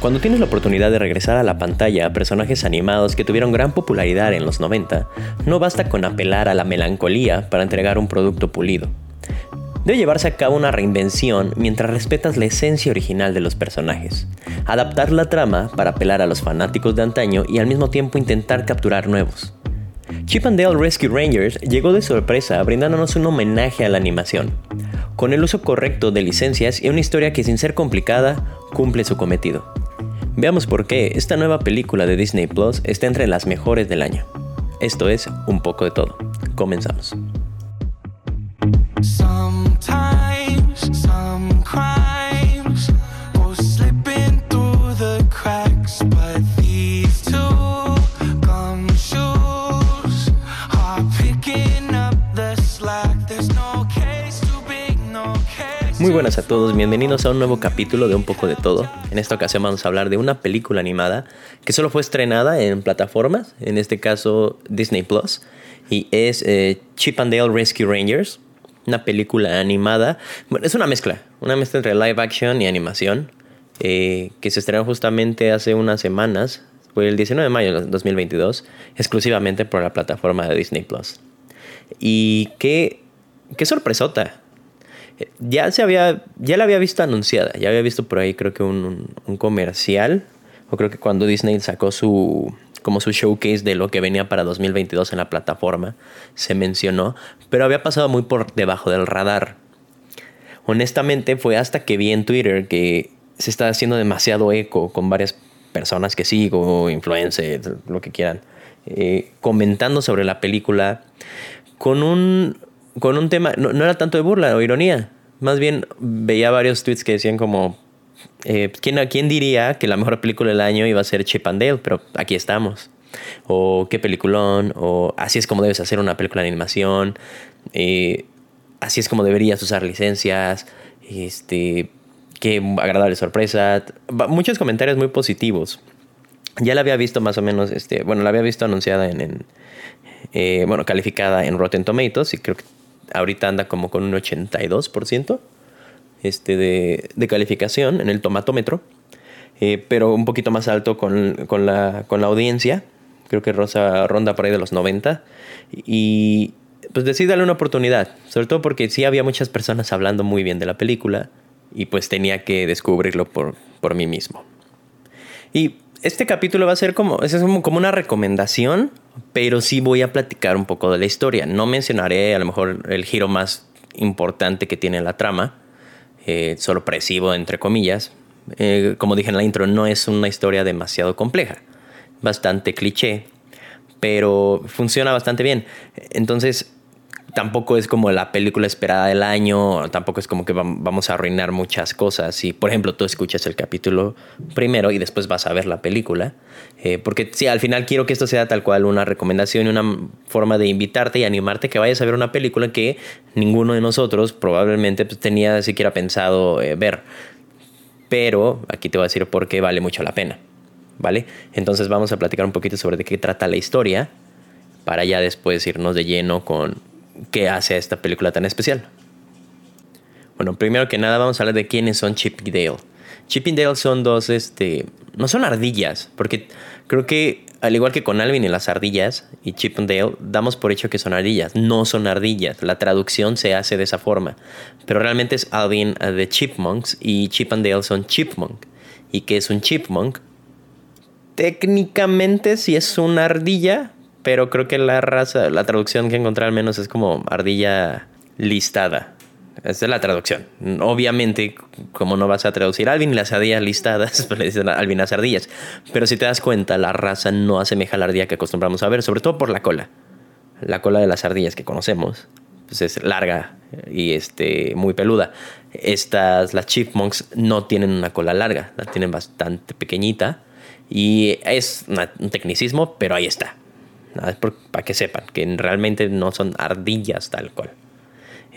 Cuando tienes la oportunidad de regresar a la pantalla a personajes animados que tuvieron gran popularidad en los 90, no basta con apelar a la melancolía para entregar un producto pulido. Debe llevarse a cabo una reinvención mientras respetas la esencia original de los personajes. Adaptar la trama para apelar a los fanáticos de antaño y al mismo tiempo intentar capturar nuevos. Chip and Dale Rescue Rangers llegó de sorpresa brindándonos un homenaje a la animación, con el uso correcto de licencias y una historia que sin ser complicada cumple su cometido. Veamos por qué esta nueva película de Disney Plus está entre las mejores del año. Esto es un poco de todo. Comenzamos. Muy buenas a todos, bienvenidos a un nuevo capítulo de Un poco de todo. En esta ocasión vamos a hablar de una película animada que solo fue estrenada en plataformas, en este caso Disney Plus, y es eh, Chip and Dale Rescue Rangers, una película animada. Bueno, es una mezcla, una mezcla entre live action y animación, eh, que se estrenó justamente hace unas semanas, fue el 19 de mayo de 2022, exclusivamente por la plataforma de Disney Plus. Y qué, qué sorpresota ya se había, ya la había visto anunciada, ya había visto por ahí creo que un, un, comercial, o creo que cuando Disney sacó su, como su showcase de lo que venía para 2022 en la plataforma, se mencionó, pero había pasado muy por debajo del radar. Honestamente fue hasta que vi en Twitter que se está haciendo demasiado eco con varias personas que sigo, influencers, lo que quieran, eh, comentando sobre la película con un con un tema, no, era tanto de burla o ironía, más bien veía varios tweets que decían como, eh, ¿quién, ¿quién diría que la mejor película del año iba a ser Chip and Dale? Pero aquí estamos. O qué peliculón, o así es como debes hacer una película de animación, eh, así es como deberías usar licencias, este, qué agradable sorpresa. Muchos comentarios muy positivos. Ya la había visto más o menos, este, bueno, la había visto anunciada en, eh, bueno, calificada en Rotten Tomatoes y creo que ahorita anda como con un 82% este de, de, calificación en el tomatómetro, eh, pero un poquito más alto con, con, la, con la audiencia. Creo que Rosa ronda por ahí de los 90. Y pues decidí darle una oportunidad, sobre todo porque sí había muchas personas hablando muy bien de la película y pues tenía que descubrirlo por, por mí mismo. Y este capítulo va a ser como, es como, como una recomendación, pero sí voy a platicar un poco de la historia. No mencionaré a lo mejor el giro más importante que tiene la trama, eh, sorpresivo entre comillas. Eh, como dije en la intro, no es una historia demasiado compleja, bastante cliché, pero funciona bastante bien. Entonces, tampoco es como la película esperada del año, tampoco es como que vamos a arruinar muchas cosas. Si, por ejemplo, tú escuchas el capítulo primero y después vas a ver la película, eh, porque sí, al final quiero que esto sea tal cual una recomendación y una forma de invitarte y animarte que vayas a ver una película que ninguno de nosotros probablemente pues, tenía siquiera pensado eh, ver. Pero aquí te voy a decir por qué vale mucho la pena. ¿Vale? Entonces vamos a platicar un poquito sobre de qué trata la historia para ya después irnos de lleno con ¿Qué hace a esta película tan especial. Bueno, primero que nada vamos a hablar de quiénes son Chip y Dale. Chip y Dale son dos, este, no son ardillas, porque creo que al igual que con Alvin y las ardillas y Chip y Dale, damos por hecho que son ardillas. No son ardillas, la traducción se hace de esa forma. Pero realmente es Alvin uh, de Chipmunks y Chip and Dale son Chipmunk. ¿Y qué es un Chipmunk? Técnicamente sí es una ardilla, pero creo que la raza, la traducción que encontré al menos es como ardilla listada. Esa es la traducción. Obviamente, como no vas a traducir Alvin y las ardillas listadas, pues le dicen Alvin las ardillas. Pero si te das cuenta, la raza no asemeja a la ardilla que acostumbramos a ver, sobre todo por la cola. La cola de las ardillas que conocemos pues es larga y este, muy peluda. Estas, las chipmunks, no tienen una cola larga, la tienen bastante pequeñita. Y es un tecnicismo, pero ahí está para que sepan que realmente no son ardillas tal cual.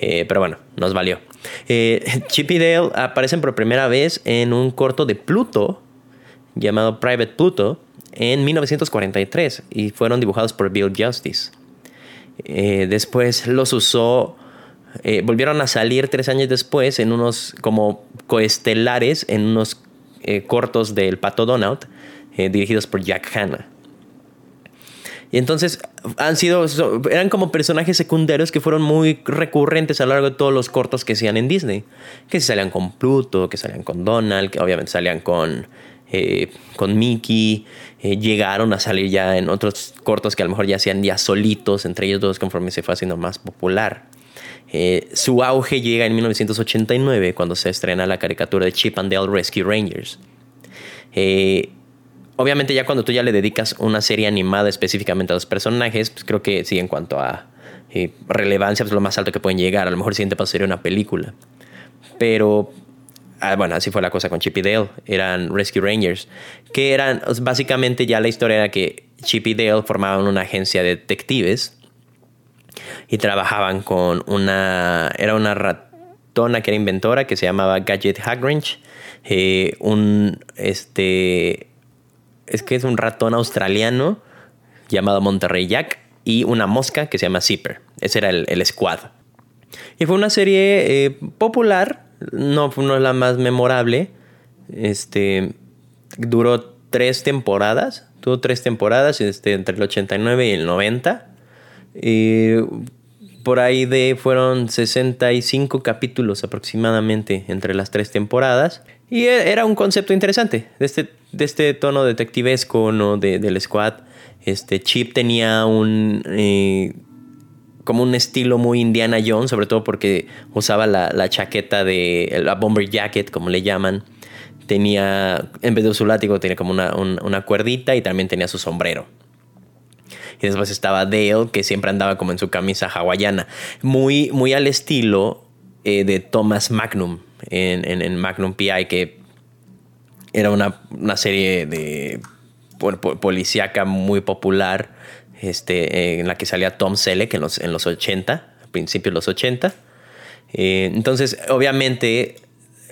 Eh, pero bueno, nos valió. Eh, Chip y Dale aparecen por primera vez en un corto de Pluto llamado Private Pluto en 1943 y fueron dibujados por Bill Justice. Eh, después los usó, volvieron a salir tres años después en unos como coestelares, en unos eh, cortos del Pato Donald, eh, dirigidos por Jack Hanna. Y entonces han sido, eran como personajes secundarios que fueron muy recurrentes a lo largo de todos los cortos que hacían en Disney. Que salían con Pluto, que salían con Donald, que obviamente salían con, eh, con Mickey. Eh, llegaron a salir ya en otros cortos que a lo mejor ya hacían ya solitos, entre ellos dos conforme se fue haciendo más popular. Eh, su auge llega en 1989 cuando se estrena la caricatura de Chip and Dale Rescue Rangers. Eh, obviamente ya cuando tú ya le dedicas una serie animada específicamente a los personajes, pues creo que sí, en cuanto a eh, relevancia, pues lo más alto que pueden llegar. A lo mejor el siguiente paso sería una película. Pero, ah, bueno, así fue la cosa con Chip y Dale. Eran Rescue Rangers. Que eran, básicamente ya la historia era que Chip y Dale formaban una agencia de detectives. Y trabajaban con una, era una ratona que era inventora que se llamaba Gadget Hagrange. Eh, un, este, es que es un ratón australiano llamado Monterrey Jack y una mosca que se llama Zipper. Ese era el, squad. Y fue una serie eh, popular, no, no es la más memorable. Este, duró tres temporadas, tuvo tres temporadas este, entre el 89 y el 90. Y por ahí de fueron 65 capítulos aproximadamente entre las tres temporadas. Y e, era un concepto interesante de este, de este tono detectivesco ¿no? de, del squad. Este Chip tenía un... Eh, como un estilo muy Indiana Jones, sobre todo porque usaba la, la, chaqueta de la bomber jacket, como le llaman. Tenía, en vez de su látigo, tenía como una, una cuerdita y también tenía su sombrero. Y después estaba Dale, que siempre andaba como en su camisa hawaiana. Muy, muy al estilo eh, de Thomas Magnum en, en, Magnum PI, que era una, una serie de policíaca muy popular este, en la que salía Tom Selleck en los, en los 80, a principios de los 80. Eh, entonces, obviamente,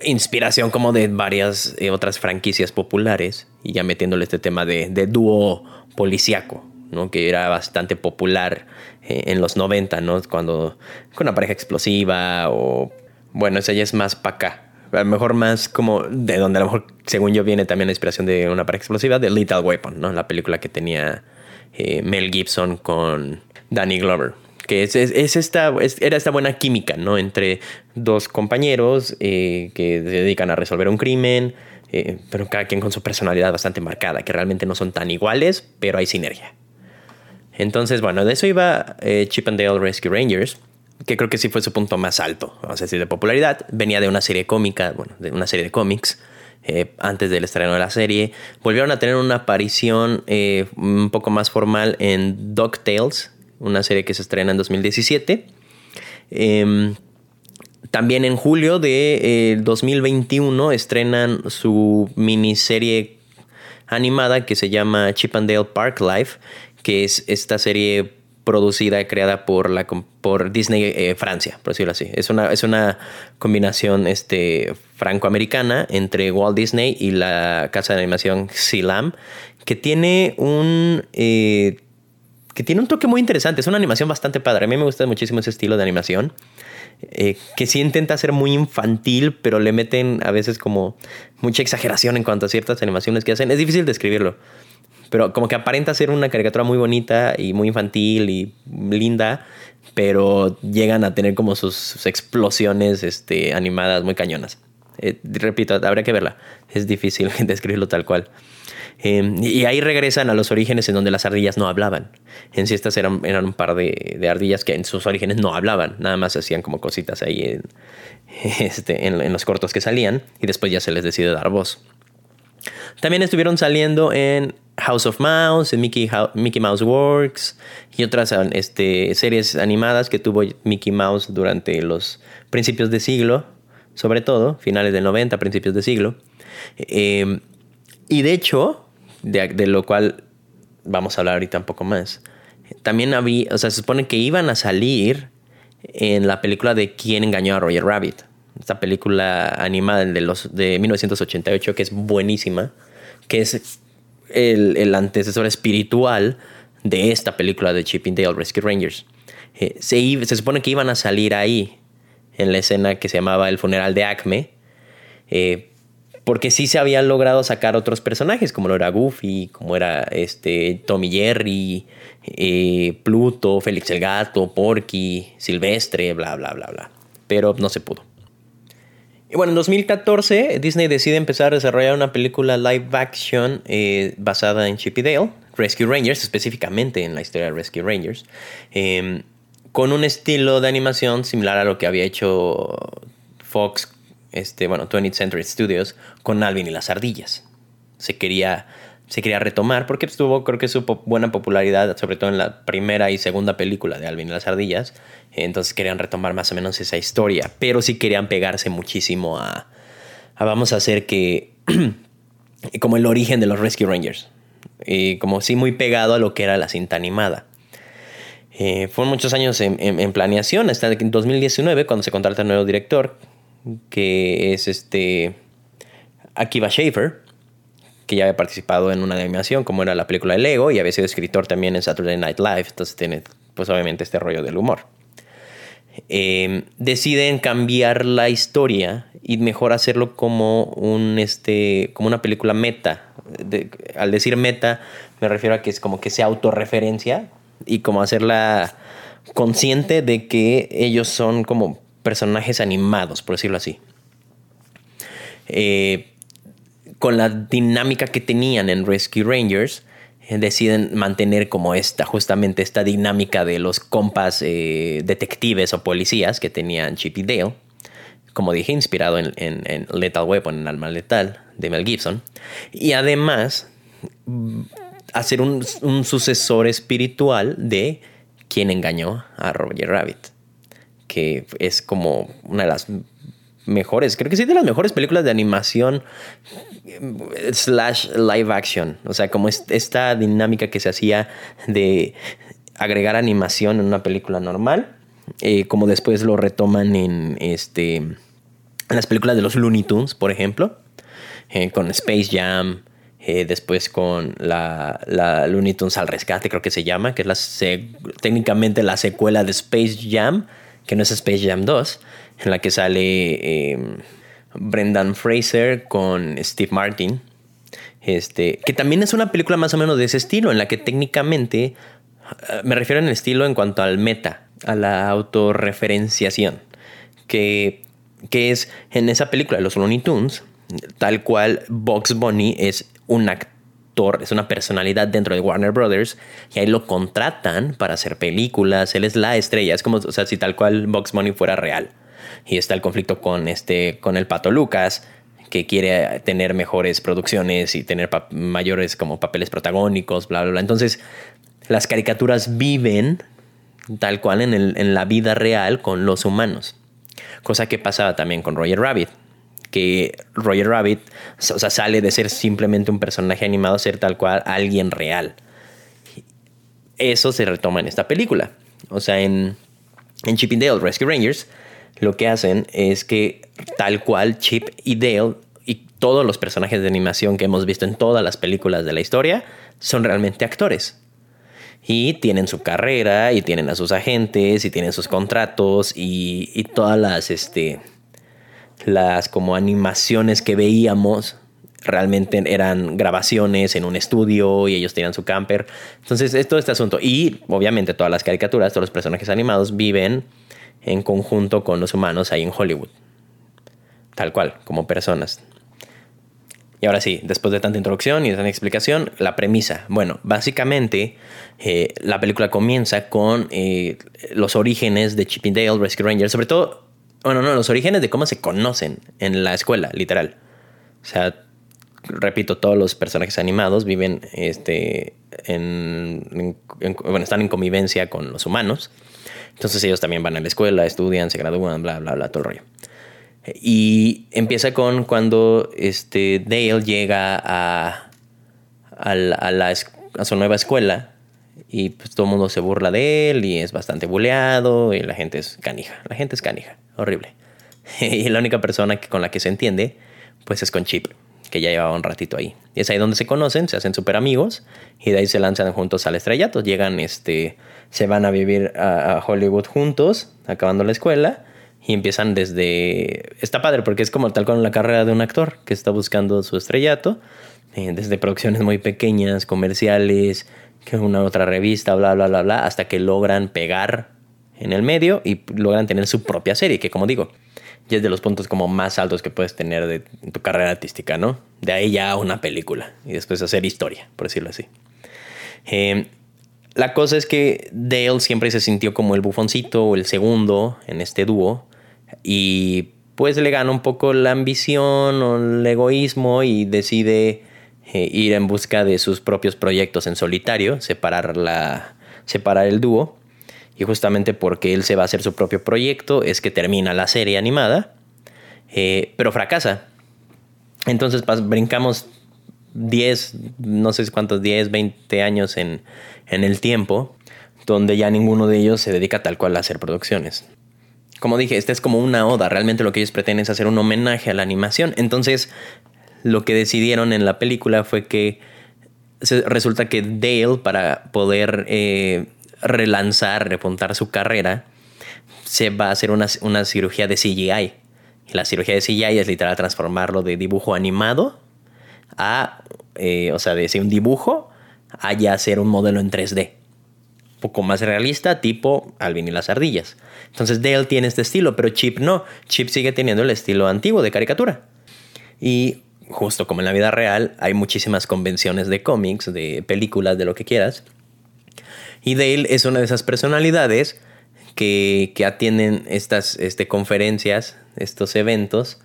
inspiración como de varias eh, otras franquicias populares y ya metiéndole este tema de, de dúo policíaco, ¿no? que era bastante popular eh, en los 90, ¿no? cuando con una pareja explosiva o bueno, esa ya es más para acá. A lo mejor más como de donde a lo mejor, según yo, viene también la inspiración de una pareja explosiva, de Lethal Weapon, ¿no? La película que tenía eh, Mel Gibson con Danny Glover. Que es, es, esta, era esta buena química, ¿no? Entre dos compañeros eh, que se dedican a resolver un crimen, pero cada quien con su personalidad bastante marcada, que realmente no son tan iguales, pero hay sinergia. Entonces, bueno, de eso iba Chip and Dale Rescue Rangers que creo que sí fue su punto más alto, vamos a decir, de popularidad. Venía de una serie cómica, bueno, de una serie de cómics. Eh, antes del estreno de la serie. Volvieron a tener una aparición eh, un poco más formal en DuckTales, una serie que se estrena en 2017. Em, también en julio de 2021 eh, estrenan su miniserie animada que se llama Chip and Dale Park Life, que es esta serie producida, creada por, la, por Disney eh, Francia, por decirlo así. Es una, es una combinación este, franco-americana entre Walt Disney y la casa de animación Silam, que tiene un... Eh, que tiene un toque muy interesante, es una animación bastante padre. A mí me gusta muchísimo ese estilo de animación. Eh, que sí intenta ser muy infantil, pero le meten a veces como mucha exageración en cuanto a ciertas animaciones que hacen. Es difícil describirlo. Pero como que aparenta ser una caricatura muy bonita y muy infantil y linda, pero llegan a tener como sus, explosiones este, animadas muy cañonas. Eh, repito, habría que verla. Es difícil describirlo tal cual. Em, y ahí regresan a los orígenes en donde las ardillas no hablaban. En sí, estas eran, eran un par de, ardillas que en sus orígenes no hablaban, nada más hacían como cositas ahí este, en los cortos que salían y después ya se les decide dar voz. También estuvieron saliendo en House of Mouse, Mickey, Mouse Works y otras este, series animadas que tuvo Mickey Mouse durante los principios de siglo, sobre todo, finales del 90, principios de siglo. Em, y de hecho, de, lo cual vamos a hablar ahorita un poco más, también había, o sea, se supone que iban a salir en la película de Quién engañó a Roger Rabbit. Esta película animada de, los, de 1988 que es buenísima, que es el, antecesor espiritual de esta película de Chip Dale Rescue Rangers. Eh, se, se, supone que iban a salir ahí, en la escena que se llamaba El funeral de Acme, eh, porque sí se habían logrado sacar otros personajes, como lo era Goofy, como era este Tommy Jerry, eh, Pluto, Félix el Gato, Porky, Silvestre, bla, bla, bla, bla. Pero no se pudo. Y bueno, en 2014 Disney decide empezar a desarrollar una película live action eh, basada en Chip Dale, Rescue Rangers, específicamente en la historia de Rescue Rangers, em, con un estilo de animación similar a lo que había hecho Fox, este, bueno, 20th Century Studios, con Alvin y las ardillas. Se quería, se quería retomar porque tuvo, creo que su buena popularidad, sobre todo en la primera y segunda película de Alvin y las ardillas. Entonces querían retomar más o menos esa historia, pero sí querían pegarse muchísimo a, vamos a hacer que, como el origen de los Rescue Rangers. Y como sí muy pegado a lo que era la cinta animada. Eh, fueron muchos años en, planeación, hasta en 2019 cuando se contrata el nuevo director, que es este Akiva Schaffer, que ya había participado en una animación como era la película de Lego y había sido escritor también en Saturday Night Live, entonces tiene pues obviamente este rollo del humor. Em, deciden cambiar la historia y mejor hacerlo como, un, este, como una película meta. al decir meta, me refiero a que es como que se autorreferencia y como hacerla consciente de que ellos son como personajes animados, por decirlo así. Eh, con la dinámica que tenían en Rescue Rangers, deciden mantener como esta, justamente esta dinámica de los compas eh, detectives o policías que tenían Chip y Dale, como dije, inspirado en, en, Lethal Weapon, en Alma Letal, de Mel Gibson, y además hacer un, un sucesor espiritual de quien engañó a Roger Rabbit, que es como una de las mejores, creo que sí, de las mejores películas de animación slash live action. O sea, como esta dinámica que se hacía de agregar animación en una película normal, eh, como después lo retoman en, este, las películas de los Looney Tunes, por ejemplo, eh, con Space Jam. Eh, después con la, la, Looney Tunes al rescate, creo que se llama, que es la técnicamente la secuela de Space Jam, que no es Space Jam 2, en la que sale em, Brendan Fraser con Steve Martin. Este, que también es una película más o menos de ese estilo, en la que técnicamente, eh, me refiero en el estilo en cuanto al meta, a la autorreferenciación, que, que es en esa película de los Looney Tunes, tal cual Box Bunny es un actor, es una personalidad dentro de Warner Brothers, y ahí lo contratan para hacer películas, él es la estrella, es como, o sea, si tal cual Box Bunny fuera real y está el conflicto con, este, con el Pato Lucas, que quiere tener mejores producciones y tener mayores como papeles protagónicos, bla, bla, bla. Entonces, las caricaturas viven tal cual en, el, en la vida real con los humanos. Cosa que pasaba también con Roger Rabbit. Que Roger Rabbit o sea, sale de ser simplemente un personaje animado a ser tal cual alguien real. Eso se retoma en esta película. O sea, en, en Dale Rescue Rangers lo que hacen es que tal cual Chip y Dale y todos los personajes de animación que hemos visto en todas las películas de la historia son realmente actores. Y tienen su carrera, y tienen a sus agentes, y tienen sus contratos, y, todas las, este, las como animaciones que veíamos realmente eran grabaciones en un estudio y ellos tenían su camper. Entonces, es todo este asunto. Y obviamente todas las caricaturas, todos los personajes animados viven en conjunto con los humanos ahí en Hollywood. Tal cual, como personas. Y ahora sí, después de tanta introducción y de tanta explicación, la premisa. Bueno, básicamente eh, la película comienza con eh, los orígenes de Chip Dale Rescue Rangers, sobre todo, bueno, no, los orígenes de cómo se conocen en la escuela, literal. O sea, repito, todos los personajes animados viven, este, en, bueno, están en convivencia con los humanos. Entonces ellos también van a la escuela, estudian, se gradúan, bla, bla, bla, todo el rollo. Y empieza con cuando este Dale llega a, a, la, a, su nueva escuela y pues todo el mundo se burla de él y es bastante buleado y la gente es canija. La gente es canija, horrible. y la única persona que, con la que se entiende pues es con Chip, que ya llevaba un ratito ahí. Y es ahí donde se conocen, se hacen súper amigos y de ahí se lanzan juntos al estrellato. Llegan este se van a vivir a, Hollywood juntos, acabando la escuela, y empiezan desde... Está padre porque es como tal con la carrera de un actor que está buscando su estrellato, eh, desde producciones muy pequeñas, comerciales, que una otra revista, bla, bla, bla, bla, hasta que logran pegar en el medio y logran tener su propia serie, que como digo, ya es de los puntos como más altos que puedes tener de tu carrera artística, ¿no? De ahí ya una película y después hacer historia, por decirlo así. Eh, la cosa es que Dale siempre se sintió como el bufoncito o el segundo en este dúo y pues le gana un poco la ambición o el egoísmo y decide eh, ir en busca de sus propios proyectos en solitario, separar, la, separar el dúo. Y justamente porque él se va a hacer su propio proyecto es que termina la serie animada, eh, pero fracasa. Entonces brincamos 10, no sé cuántos, 10, 20 años en, en el tiempo, donde ya ninguno de ellos se dedica tal cual a hacer producciones como dije, esta es como una oda. Realmente lo que ellos pretenden es hacer un homenaje a la animación. Entonces, lo que decidieron en la película fue que resulta que Dale, para poder eh, relanzar, repuntar su carrera, se va a hacer una, cirugía de CGI. Y la cirugía de CGI es literal transformarlo de dibujo animado a, eh, o sea, de ser un dibujo a ya ser un modelo en 3D poco más realista, tipo Alvin y las ardillas. Entonces Dale tiene este estilo, pero Chip no. Chip sigue teniendo el estilo antiguo de caricatura. Y justo como en la vida real, hay muchísimas convenciones de cómics, de películas, de lo que quieras. Y Dale es una de esas personalidades que, que atienden estas este, conferencias, estos eventos,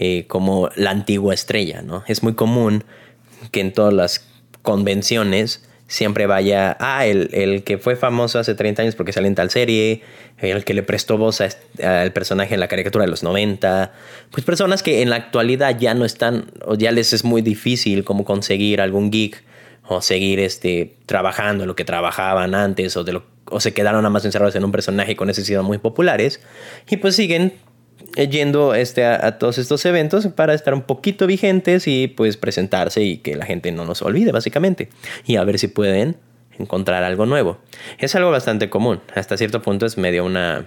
eh, como la antigua estrella, ¿no? Es muy común que en todas las convenciones siempre vaya, ah, el, que fue famoso hace 30 años porque sale en tal serie, el que le prestó voz al personaje en la caricatura de los 90, pues personas que en la actualidad ya no están, o ya les es muy difícil como conseguir algún geek o seguir este, trabajando lo que trabajaban antes o, de lo, o se quedaron nada más encerrados en un personaje con necesidades muy populares y pues siguen yendo este, a, todos estos eventos para estar un poquito vigentes y pues presentarse y que la gente no nos olvide básicamente y a ver si pueden encontrar algo nuevo. Es algo bastante común, hasta cierto punto es medio una...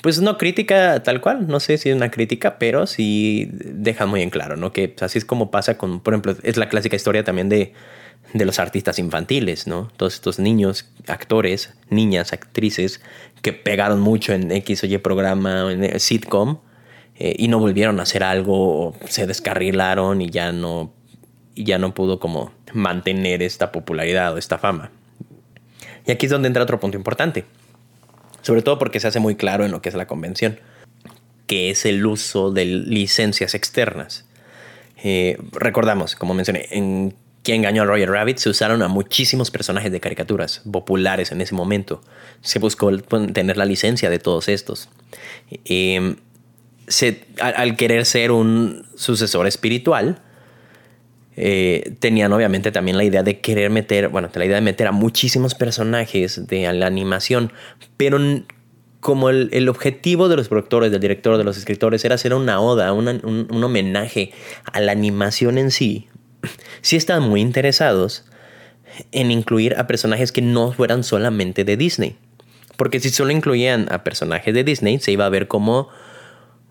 Pues no crítica tal cual, no sé si es una crítica, pero sí deja muy en claro, ¿no? Que así es como pasa con, por ejemplo, es la clásica historia también de de los artistas infantiles, ¿no? Todos estos niños, actores, niñas, actrices que pegaron mucho en X o Y programa, en sitcom, eh, y no volvieron a hacer algo, se descarrilaron y ya no, y ya no pudo como mantener esta popularidad o esta fama. Y aquí es donde entra otro punto importante, sobre todo porque se hace muy claro en lo que es la convención, que es el uso de licencias externas. Eh, recordamos, como mencioné, en que engañó a Roger Rabbit, se usaron a muchísimos personajes de caricaturas populares en ese momento. Se buscó tener la licencia de todos estos. Em, al, querer ser un sucesor espiritual, eh, tenían obviamente también la idea de querer meter, bueno, la idea de meter a muchísimos personajes de la animación, pero como el, objetivo de los productores, del director, de los escritores era hacer una oda, un homenaje a la animación en sí, sí estaban muy interesados en incluir a personajes que no fueran solamente de Disney. Porque si solo incluían a personajes de Disney, se iba a ver como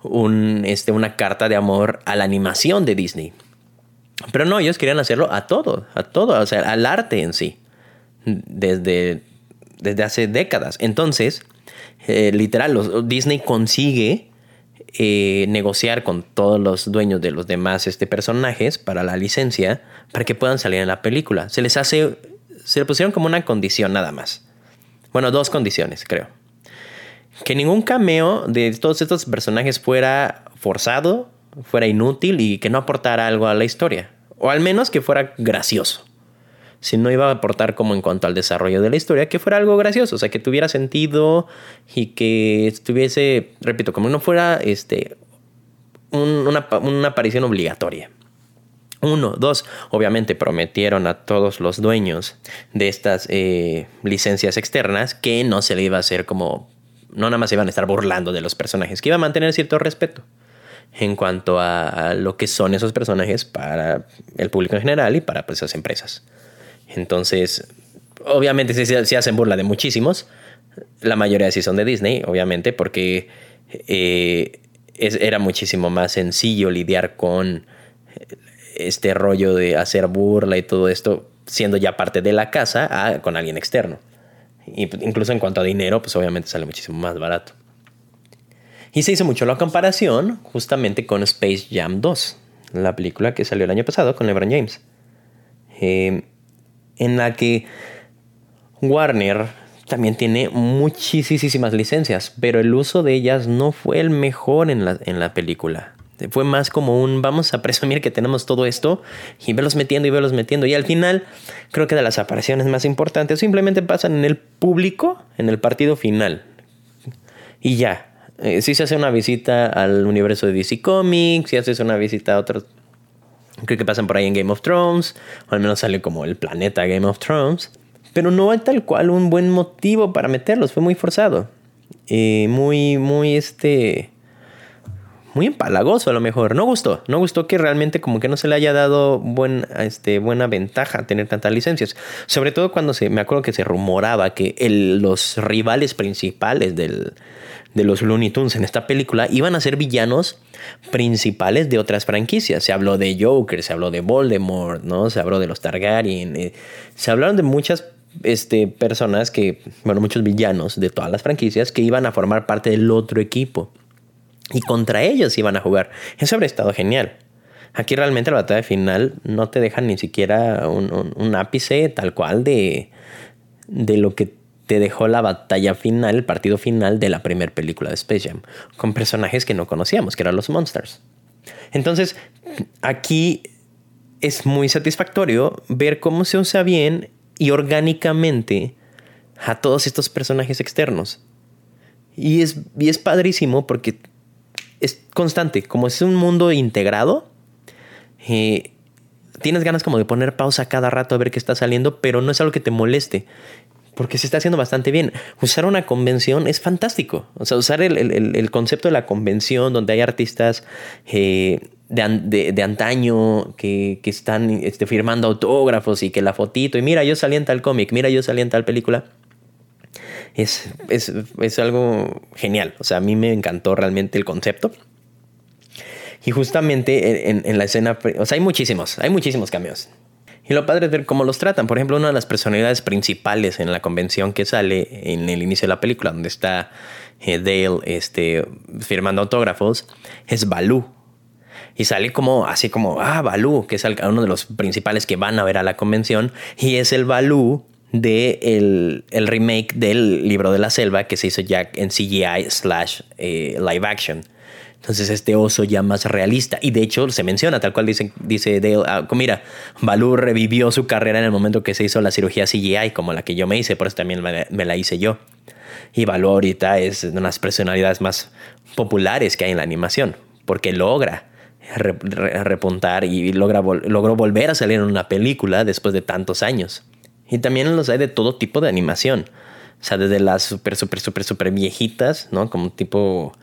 un, este, una carta de amor a la animación de Disney. Pero no, ellos querían hacerlo a todo, a todo, o sea, al arte en sí, desde, desde hace décadas. Entonces, eh, literal, Disney consigue eh, negociar con todos los dueños de los demás este, personajes para la licencia para que puedan salir en la película. Se les hace, se le pusieron como una condición nada más. Bueno, dos condiciones, creo. Que ningún cameo de todos estos personajes fuera forzado, fuera inútil y que no aportara algo a la historia. O al menos que fuera gracioso si no iba a aportar como en cuanto al desarrollo de la historia, que fuera algo gracioso, o sea, que tuviera sentido y que estuviese, repito, como no fuera este, una, aparición obligatoria. Uno, dos, obviamente prometieron a todos los dueños de estas eh, licencias externas que no se le iba a hacer como, no nada más se iban a estar burlando de los personajes, que iba a mantener cierto respeto en cuanto a, lo que son esos personajes para el público en general y para pues, esas empresas. Entonces, obviamente se, hacen burla de muchísimos. La mayoría sí son de Disney, obviamente, porque eh, era muchísimo más sencillo lidiar con este rollo de hacer burla y todo esto, siendo ya parte de la casa con alguien externo. Pues, incluso en cuanto a dinero, pues obviamente sale muchísimo más barato. Y se hizo mucho la comparación justamente con Space Jam 2, la película que salió el año pasado con LeBron James. Eh, en la que Warner también tiene muchísimas licencias, pero el uso de ellas no fue el mejor en la, película. Fue más como un vamos a presumir que tenemos todo esto y verlos metiendo y verlos metiendo. Y al final, creo que de las apariciones más importantes simplemente pasan en el público, en el partido final. Y ya. Eh, si se hace una visita al universo de DC Comics, si haces una visita a otros. Creo que pasan por ahí en Game of Thrones, o al menos sale como el planeta Game of Thrones. Pero no hay tal cual un buen motivo para meterlos, fue muy forzado. Muy, muy este muy empalagoso a lo mejor. No gustó, no gustó que realmente como que no se le haya dado buen, este, buena ventaja tener tantas licencias. Sobre todo cuando se, me acuerdo que se rumoraba que los rivales principales del, de los Looney Tunes en esta película iban a ser villanos principales de otras franquicias. Se habló de Joker, se habló de Voldemort, ¿no? Se habló de los Targaryen, eh, se hablaron de muchas este, personas que, bueno, muchos villanos de todas las franquicias que iban a formar parte del otro equipo. Y contra ellos iban a jugar. Eso habría estado genial. Aquí realmente la batalla final no te deja ni siquiera un, ápice tal cual de, de lo que te dejó la batalla final, el partido final de la primera película de Space Jam, con personajes que no conocíamos, que eran los Monsters. Entonces, aquí es muy satisfactorio ver cómo se usa bien y orgánicamente a todos estos personajes externos. Y es, y es padrísimo porque es constante, como es un mundo integrado, eh, tienes ganas como de poner pausa cada rato a ver qué está saliendo, pero no es algo que te moleste. Porque se está haciendo bastante bien. Usar una convención es fantástico. O sea, usar el, concepto de la convención donde hay artistas eh, de, antaño que, están este, firmando autógrafos y que la fotito, y mira, yo salí en tal cómic, mira, yo salí en tal película es, es, algo genial. O sea, a mí me encantó realmente el concepto. Y justamente en, la escena, o sea, hay muchísimos, hay muchísimos cambios. Y lo padre es ver cómo los tratan. Por ejemplo, una de las personalidades principales en la convención que sale en el inicio de la película, donde está eh, Dale este, firmando autógrafos, es Balú. Y sale como, así como, ah, Balú, que es uno de los principales que van a ver a la convención. Y es el Balú de el, remake del libro de la selva que se hizo ya en CGI slash eh, live action. Entonces este oso ya más realista. Y de hecho se menciona, tal cual dice, dice Dale, ah, mira, Baloo revivió su carrera en el momento que se hizo la cirugía CGI, como la que yo me hice, por eso también me, la hice yo. Y Baloo ahorita es una de las personalidades más populares que hay en la animación, porque logra repuntar y logra, logró volver a salir en una película después de tantos años. Y también los hay de todo tipo de animación. O sea, desde las super, super, super, super viejitas, ¿no? Como tipo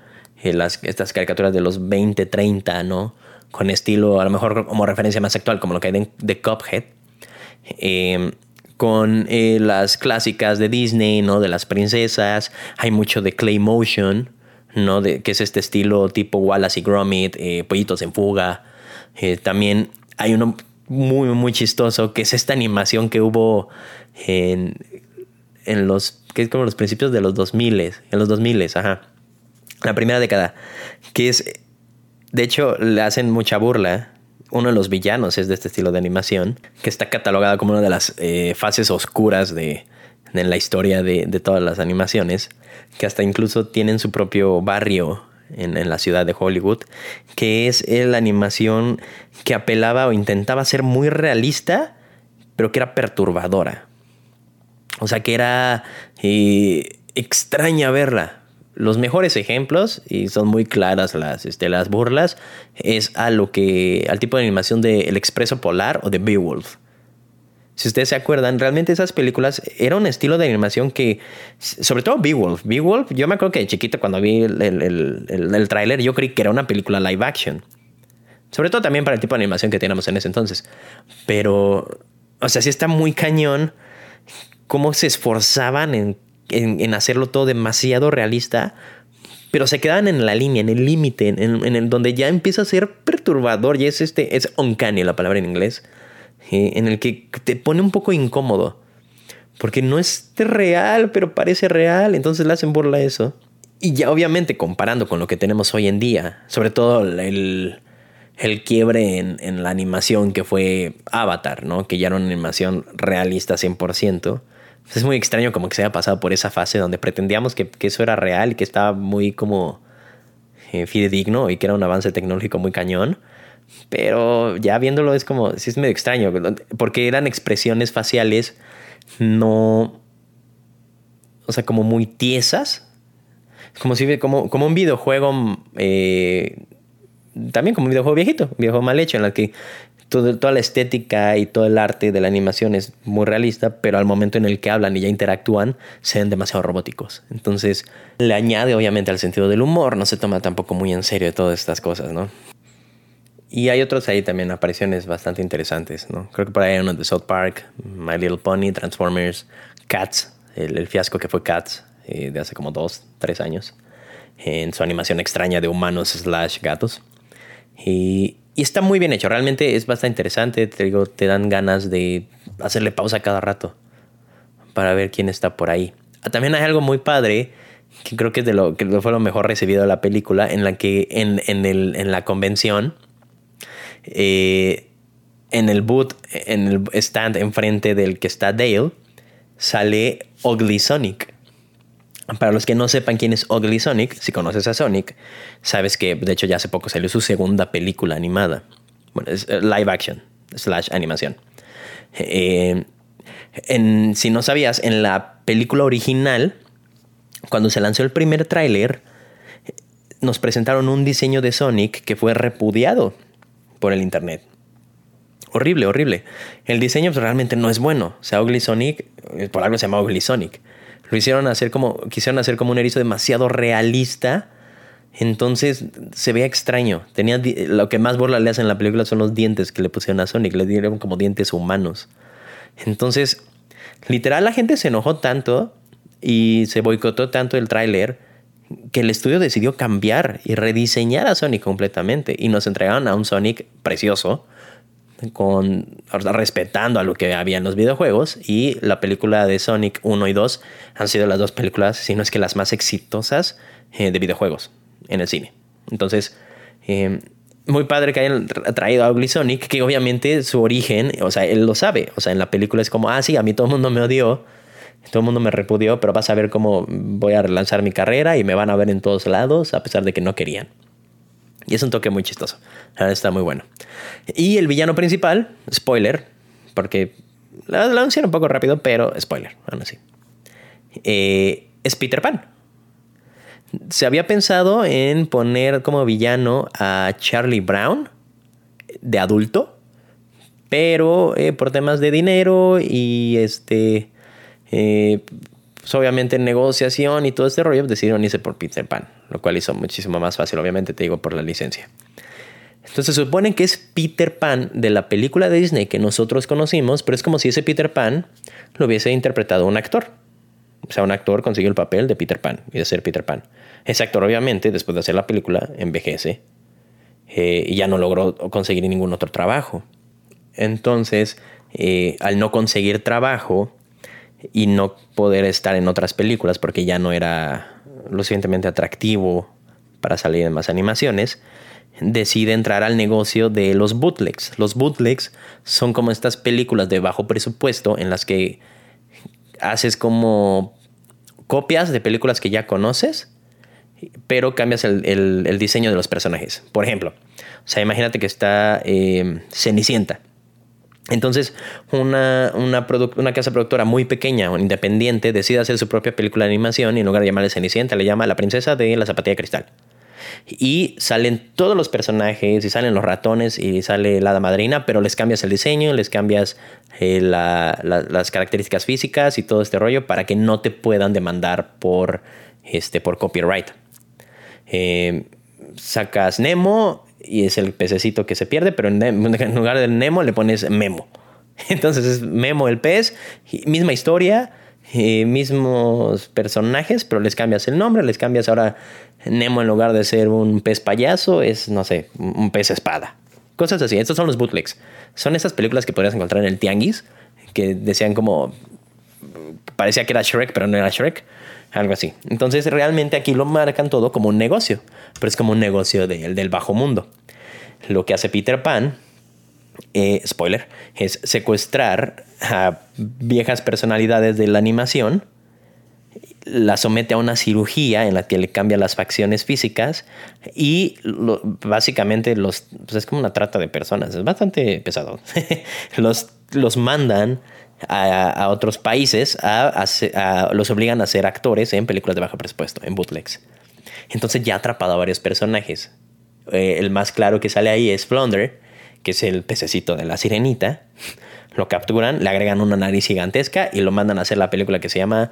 las, estas caricaturas de los 20, 30, ¿no? Con estilo, a lo mejor como referencia más actual, como lo que hay de, de Cuphead. Em, con eh, las clásicas de Disney, ¿no? De las princesas. Hay mucho de Clay Motion, ¿no? De, que es este estilo tipo Wallace y Gromit, eh, Pollitos en Fuga. también hay uno muy, muy chistoso, que es esta animación que hubo en, en los, que es como los principios de los 2000, en los 2000, ajá, la primera década, que es, de hecho, le hacen mucha burla. Uno de los villanos es de este estilo de animación, que está catalogada como una de las eh, fases oscuras de, de la historia de, de todas las animaciones, que hasta incluso tienen su propio barrio en, la ciudad de Hollywood, que es la animación que apelaba o intentaba ser muy realista, pero que era perturbadora. O sea, que era eh, extraña verla. Los mejores ejemplos, y son muy claras las, este, las burlas, es a lo que, al tipo de animación de El Expreso Polar o de Beowulf. Si ustedes se acuerdan, realmente esas películas era un estilo de animación que, sobre todo Beowulf, Beowulf, yo me acuerdo que de chiquito cuando vi el, el, el, tráiler yo creí que era una película live action. Sobre todo también para el tipo de animación que teníamos en ese entonces. Pero, o sea, sí está muy cañón cómo se esforzaban en, en, en hacerlo todo demasiado realista pero se quedan en la línea, en el límite, en, donde ya empieza a ser perturbador, y es este, es uncanny la palabra en inglés, eh, en el que te pone un poco incómodo, porque no es real, pero parece real, entonces le hacen burla a eso. Y ya obviamente comparando con lo que tenemos hoy en día, sobre todo el, el quiebre en, en, la animación que fue Avatar, ¿no? Que ya era una animación realista 100%. Es muy extraño como que se haya pasado por esa fase donde pretendíamos que, que eso era real y que estaba muy como eh, fidedigno y que era un avance tecnológico muy cañón. Pero ya viéndolo es como, sí es medio extraño, porque eran expresiones faciales no, o sea, como muy tiesas. Como si como, como un videojuego eh, también como un videojuego viejito, un videojuego mal hecho, en el que toda la estética y todo el arte de la animación es muy realista, pero al momento en el que hablan y ya interactúan, se ven demasiado robóticos. Entonces, le añade obviamente al sentido del humor, no se toma tampoco muy en serio todas estas cosas, ¿no? Y hay otros ahí también, apariciones bastante interesantes, ¿no? Creo que por ahí hay uno de South Park, My Little Pony, Transformers, Cats, el, fiasco que fue Cats eh, de hace como dos, tres años, en su animación extraña de humanos slash gatos. Y, está muy bien hecho, realmente es bastante interesante, te digo, te dan ganas de hacerle pausa cada rato para ver quién está por ahí. Ah, también hay algo muy padre que creo que es de lo que fue lo mejor recibido de la película, en la que en, en, el, en la convención, eh, en el boot, en el stand enfrente del que está Dale, sale Ugly Sonic. Para los que no sepan quién es Ugly Sonic, si conoces a Sonic, sabes que de hecho ya hace poco salió su segunda película animada. Bueno, es eh, live action slash animación. Eh, si no sabías, en la película original, cuando se lanzó el primer tráiler, nos presentaron un diseño de Sonic que fue repudiado por el internet. Horrible, horrible. El diseño pues, realmente no es bueno. O sea, Ugly Sonic, eh, por algo se llama Ugly Sonic. Hicieron hacer como, quisieron hacer como un erizo demasiado realista. Entonces se veía extraño. Tenía lo que más burla le en la película son los dientes que le pusieron a Sonic. Le dieron como dientes humanos. Entonces, literal, la gente se enojó tanto y se boicotó tanto el tráiler que el estudio decidió cambiar y rediseñar a Sonic completamente. Y nos entregaron a un Sonic precioso con respetando a lo que había en los videojuegos y la película de Sonic 1 y 2 han sido las dos películas, si no es que las más exitosas eh, de videojuegos en el cine. Entonces, eh, muy padre que hayan traído a Ugly Sonic, que obviamente su origen, o sea, él lo sabe, o sea, en la película es como, ah, sí, a mí todo el mundo me odió, todo el mundo me repudió, pero vas a ver cómo voy a relanzar mi carrera y me van a ver en todos lados, a pesar de que no querían. Y es un toque muy chistoso. está muy bueno. Y el villano principal, spoiler, porque lo anunciaron un poco rápido, pero spoiler, aún así. Eh, es Peter Pan. Se había pensado en poner como villano a Charlie Brown de adulto, pero eh, por temas de dinero y este eh, pues obviamente en negociación y todo este rollo decidieron irse por Peter Pan, lo cual hizo muchísimo más fácil, obviamente te digo, por la licencia. Entonces se supone que es Peter Pan de la película de Disney que nosotros conocimos, pero es como si ese Peter Pan lo hubiese interpretado un actor. O sea, un actor consiguió el papel de Peter Pan y de ser Peter Pan. Ese actor, obviamente, después de hacer la película, envejece eh, y ya no logró conseguir ningún otro trabajo. Entonces, eh, al no conseguir trabajo, y no poder estar en otras películas porque ya no era lo suficientemente atractivo para salir en más animaciones, decide entrar al negocio de los bootlegs. Los bootlegs son como estas películas de bajo presupuesto en las que haces como copias de películas que ya conoces, pero cambias el, diseño de los personajes. Por ejemplo, o sea, imagínate que está eh, Cenicienta entonces, una, una, casa productora muy pequeña o independiente decide hacer su propia película de animación y en lugar de llamarle Cenicienta, le llama La Princesa de la Zapatilla de Cristal. Y salen todos los personajes, y salen los ratones, y sale la hada madrina, pero les cambias el diseño, les cambias eh, las características físicas y todo este rollo para que no te puedan demandar por, este, por copyright. Eh, sacas Nemo y es el pececito que se pierde, pero en, lugar del Nemo le pones Memo. Entonces es Memo el pez, misma historia, mismos personajes, pero les cambias el nombre, les cambias ahora Nemo en lugar de ser un pez payaso, es, no sé, un pez espada. Cosas así. Estos son los bootlegs. Son esas películas que podrías encontrar en el Tianguis, que decían como. Parecía que era Shrek, pero no era Shrek. Algo así. Entonces, realmente aquí lo marcan todo como un negocio, pero es como un negocio del bajo mundo. Lo que hace Peter Pan, eh, spoiler, es secuestrar a viejas personalidades de la animación la somete a una cirugía en la que le cambia las facciones físicas y básicamente los pues es como una trata de personas, es bastante pesado. los, los mandan a, otros países, a, los obligan a ser actores en películas de bajo presupuesto, en bootlegs. Entonces ya ha atrapado a varios personajes. Eh, el más claro que sale ahí es Flounder, que es el pececito de la sirenita. Lo capturan, le agregan una nariz gigantesca y lo mandan a hacer la película que se llama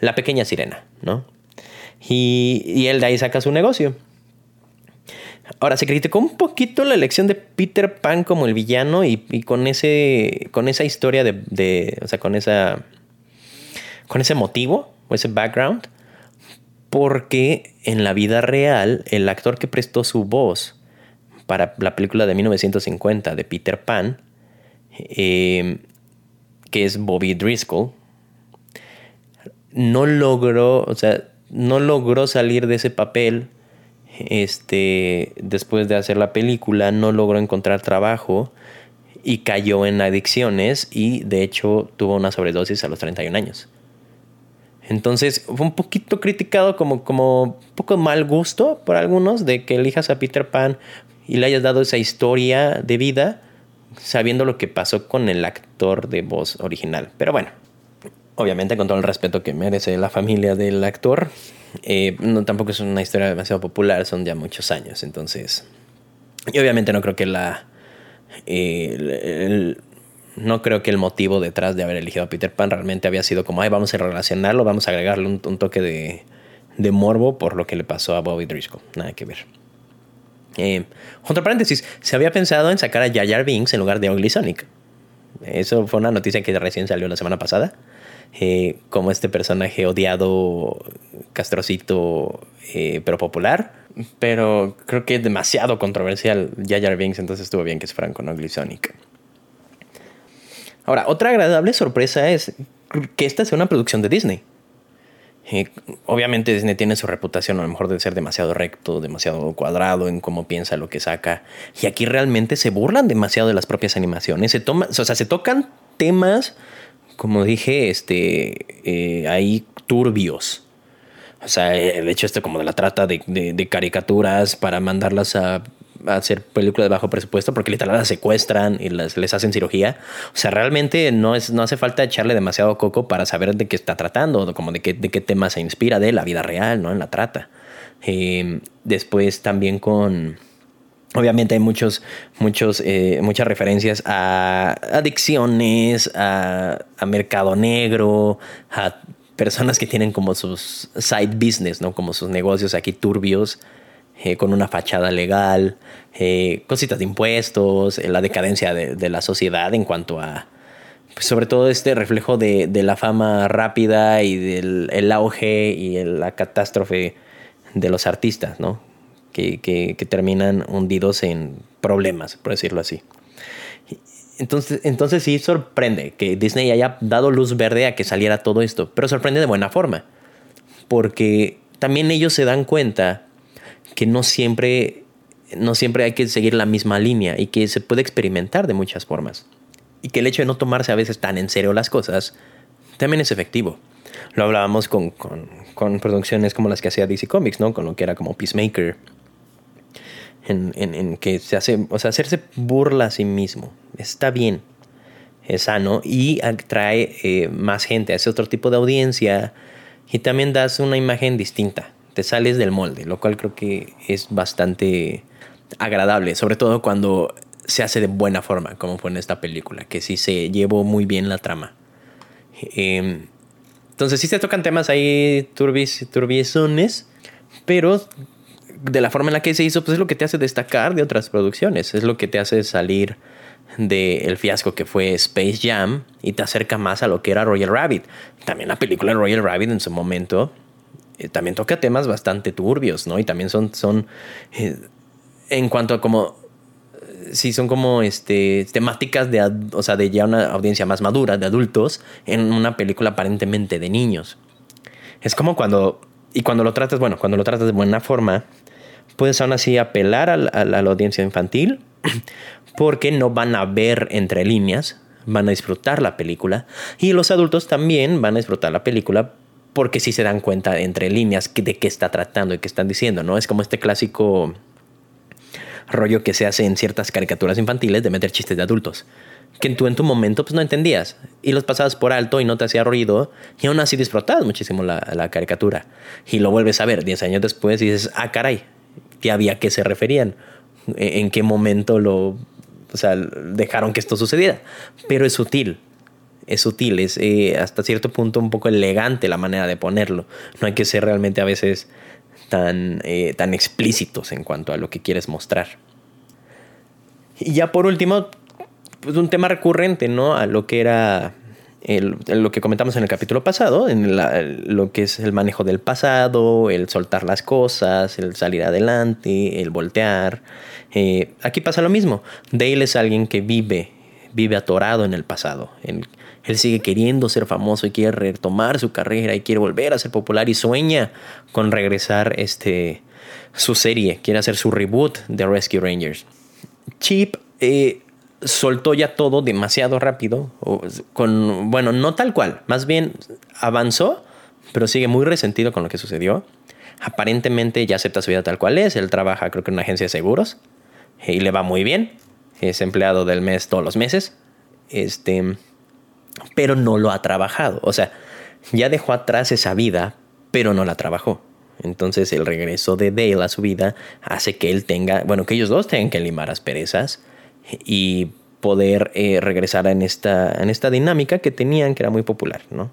la pequeña sirena, ¿no? Y, él de ahí saca su negocio. Ahora, se criticó un poquito la elección de Peter Pan como el villano y, con, ese, con esa historia de, o sea, con, esa, con ese motivo o ese background, porque en la vida real el actor que prestó su voz para la película de 1950 de Peter Pan, eh, que es Bobby Driscoll, no logró, o sea, no logró salir de ese papel este, después de hacer la película, no logró encontrar trabajo y cayó en adicciones y de hecho tuvo una sobredosis a los 31 años. Entonces fue un poquito criticado como, como un poco mal gusto por algunos de que elijas a Peter Pan y le hayas dado esa historia de vida sabiendo lo que pasó con el actor de voz original. Pero bueno, obviamente con todo el respeto que merece la familia del actor, eh, no, tampoco es una historia demasiado popular, son ya muchos años, entonces... Y obviamente no creo que la... Eh, no creo que el motivo detrás de haber elegido a Peter Pan realmente había sido como, ay, vamos a relacionarlo, vamos a agregarle un, toque de, de, morbo por lo que le pasó a Bobby Driscoll. Nada que ver. Eh, otro paréntesis, se había pensado en sacar a Jar Binks en lugar de Ugly Sonic. Eso fue una noticia que recién salió la semana pasada. Eh, como este personaje odiado, castrocito, eh, pero popular. Pero creo que es demasiado controversial Jar Binks, entonces estuvo bien que se fueran con Ugly Sonic. Ahora, otra agradable sorpresa es que esta sea una producción de Disney. Eh, obviamente Disney tiene su reputación a lo mejor de ser demasiado recto, demasiado cuadrado en cómo piensa lo que saca. Y aquí realmente se burlan demasiado de las propias animaciones. Se toma, o sea, se tocan temas como dije, este, eh, hay turbios. O sea, el hecho este como de la trata de, caricaturas para mandarlas a, hacer películas de bajo presupuesto porque literal las secuestran y las, les hacen cirugía. O sea, realmente no, es, no hace falta echarle demasiado coco para saber de qué está tratando, como de qué, de qué tema se inspira de la vida real, ¿no? En la trata. Eh, después también con Obviamente hay muchos, muchos, eh, muchas referencias a adicciones, a, mercado negro, a personas que tienen como sus side business, ¿no? Como sus negocios aquí turbios, eh, con una fachada legal, eh, cositas de impuestos, la decadencia de, la sociedad en cuanto a, pues, sobre todo este reflejo de, la fama rápida y del el auge y la catástrofe de los artistas, ¿no? Que, terminan hundidos en problemas, por decirlo así. Entonces, entonces sí sorprende que Disney haya dado luz verde a que saliera todo esto, pero sorprende de buena forma, porque también ellos se dan cuenta que no siempre, no siempre hay que seguir la misma línea y que se puede experimentar de muchas formas. Y que el hecho de no tomarse a veces tan en serio las cosas también es efectivo. Lo hablábamos con, con, con producciones como las que hacía DC Comics, ¿no? Con lo que era como Peacemaker en, que se hace, o sea, hacerse burla a sí mismo. Está bien, es sano y atrae eh, más gente, hace otro tipo de audiencia y también das una imagen distinta. Te sales del molde, lo cual creo que es bastante agradable, sobre todo cuando se hace de buena forma, como fue en esta película, que sí se llevó muy bien la trama. Em, entonces sí se tocan temas ahí turbis, turbiezones, pero de la forma en la que se hizo, pues es lo que te hace destacar de otras producciones, es lo que te hace salir del fiasco que fue Space Jam y te acerca más a lo que era Royal Rabbit. También la película Royal Rabbit en su momento eh, también toca temas bastante turbios, ¿no? Y también son, son eh, en cuanto a como, sí, son como este, temáticas de, o sea, de ya una audiencia más madura, de adultos, en una película aparentemente de niños. Es como cuando, y cuando lo tratas, bueno, cuando lo tratas de buena forma, puedes aún así apelar a la audiencia infantil, porque no van a ver entre líneas, van a disfrutar la película, y los adultos también van a disfrutar la película porque sí se dan cuenta entre líneas de qué está tratando y qué están diciendo, ¿no? Es como este clásico rollo que se hace en ciertas caricaturas infantiles de meter chistes de adultos, que tú en tu momento pues no entendías y los pasabas por alto y no te hacía ruido y aún así disfrutabas muchísimo la, la caricatura y lo vuelves a ver 10 años después y dices, ah, caray, ¿qué había que se referían? ¿En qué momento lo, o sea, dejaron que esto sucediera? Pero es sutil, es sutil, es eh, hasta cierto punto un poco elegante la manera de ponerlo. No hay que ser realmente a veces tan, eh, tan explícitos en cuanto a lo que quieres mostrar. Y ya por último, pues un tema recurrente, ¿no? A lo que era lo que comentamos en el capítulo pasado, en lo que es el manejo del pasado, el soltar las cosas, el salir adelante, el voltear. Eh, aquí pasa lo mismo. Dale es alguien que vive, vive atorado en el pasado. Él sigue queriendo ser famoso y quiere retomar su carrera y quiere volver a ser popular y sueña con regresar este, su serie, quiere hacer su reboot de Rescue Rangers. Chip eh, soltó ya todo demasiado rápido, con, bueno, no tal cual, más bien avanzó, pero sigue muy resentido con lo que sucedió. Aparentemente ya acepta su vida tal cual es, él trabaja creo que en una agencia de seguros y le va muy bien, es empleado del mes todos los meses. Este, pero no lo ha trabajado. O sea, ya dejó atrás esa vida, pero no la trabajó. Entonces el regreso de Dale a su vida hace que él tenga, bueno, que ellos dos tengan que limar asperezas y poder eh, regresar en esta, en esta dinámica que tenían, que era muy popular, ¿no?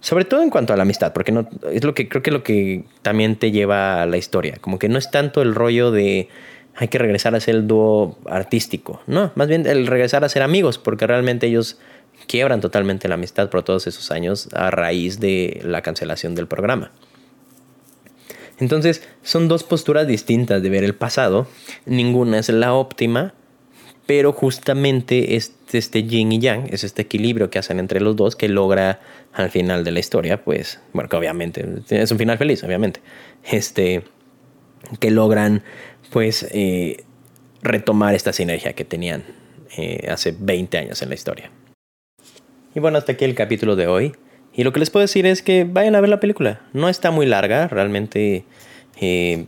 Sobre todo en cuanto a la amistad, porque no, es lo que creo que lo que también te lleva a la historia. Como que no es tanto el rollo de hay que regresar a ser el dúo artístico, no, más bien el regresar a ser amigos, porque realmente ellos quiebran totalmente la amistad por todos esos años a raíz de la cancelación del programa. Entonces, son dos posturas distintas de ver el pasado. Ninguna es la óptima, pero justamente este, este yin y yang es este equilibrio que hacen entre los dos que logra al final de la historia, pues, bueno, que obviamente es un final feliz, obviamente, este, que logran, pues, eh, retomar esta sinergia que tenían eh, hace 20 años en la historia. Y bueno, hasta aquí el capítulo de hoy. Y lo que les puedo decir es que vayan a ver la película. No está muy larga, realmente eh,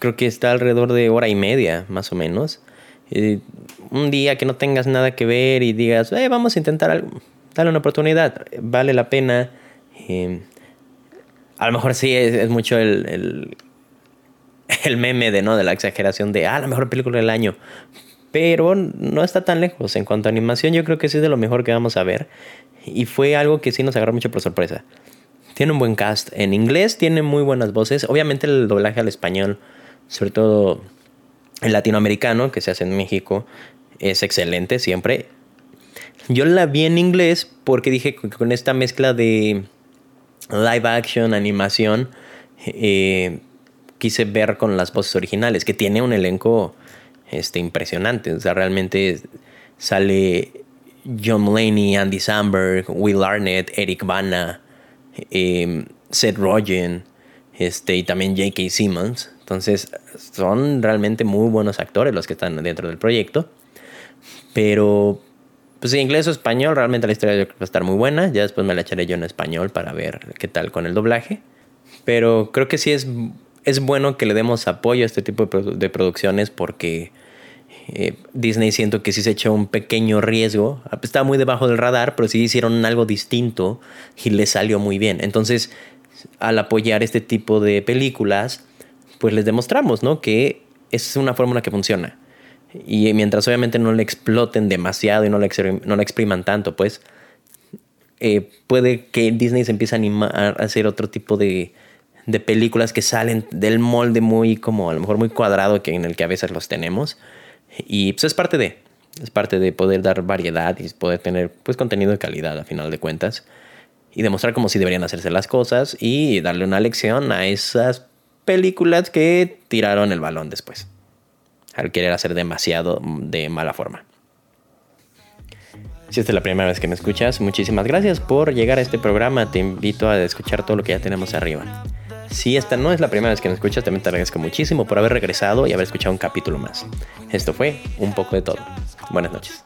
creo que está alrededor de hora y media, más o menos. Un día que no tengas nada que ver y digas, eh, vamos a intentar algo, dale una oportunidad, vale la pena. Eh, a lo mejor sí es, mucho el, el, el, meme de, ¿no? de la exageración de, ah, la mejor película del año pero no está tan lejos. En cuanto a animación, yo creo que sí es de lo mejor que vamos a ver. Y fue algo que sí nos agarró mucho por sorpresa. Tiene un buen cast. En inglés tiene muy buenas voces. Obviamente el doblaje al español, sobre todo el latinoamericano que se hace en México, es excelente siempre. Yo la vi en inglés porque dije que con esta mezcla de live action, animación, eh, quise ver con las voces originales, que tiene un elenco este, impresionante. O sea, realmente sale John Mulaney, Andy Samberg, Will Arnett, Eric Bana, em, Seth Rogen, este, y también J.K. Simmons. Entonces, son realmente muy buenos actores los que están dentro del proyecto. Pero, pues en inglés o español, realmente la historia va a estar muy buena. Ya después me la echaré yo en español para ver qué tal con el doblaje. Pero creo que sí es es bueno que le demos apoyo a este tipo de, producciones porque eh, Disney siento que sí se echó un pequeño riesgo. Estaba muy debajo del radar, pero sí hicieron algo distinto y le salió muy bien. Entonces, al apoyar este tipo de películas, pues les demostramos, ¿no? Que es una fórmula que funciona. Y mientras obviamente no le exploten demasiado y no le, no expriman tanto, pues eh, puede que Disney se empiece a animar a hacer otro tipo de, de películas que salen del molde muy como a lo mejor muy cuadrado que en el que a veces los tenemos y pues es parte de Es parte de poder dar variedad y poder tener pues contenido de calidad a final de cuentas. Y demostrar cómo sí deberían hacerse las cosas y darle una lección a esas películas que tiraron el balón después. Al querer hacer demasiado de mala forma. Si esta es la primera vez que me escuchas, muchísimas gracias por llegar a este programa. Te invito a escuchar todo lo que ya tenemos arriba. Si esta no es la primera vez que me escuchas, también te agradezco muchísimo por haber regresado y haber escuchado un capítulo más. Esto fue un poco de todo. Buenas noches.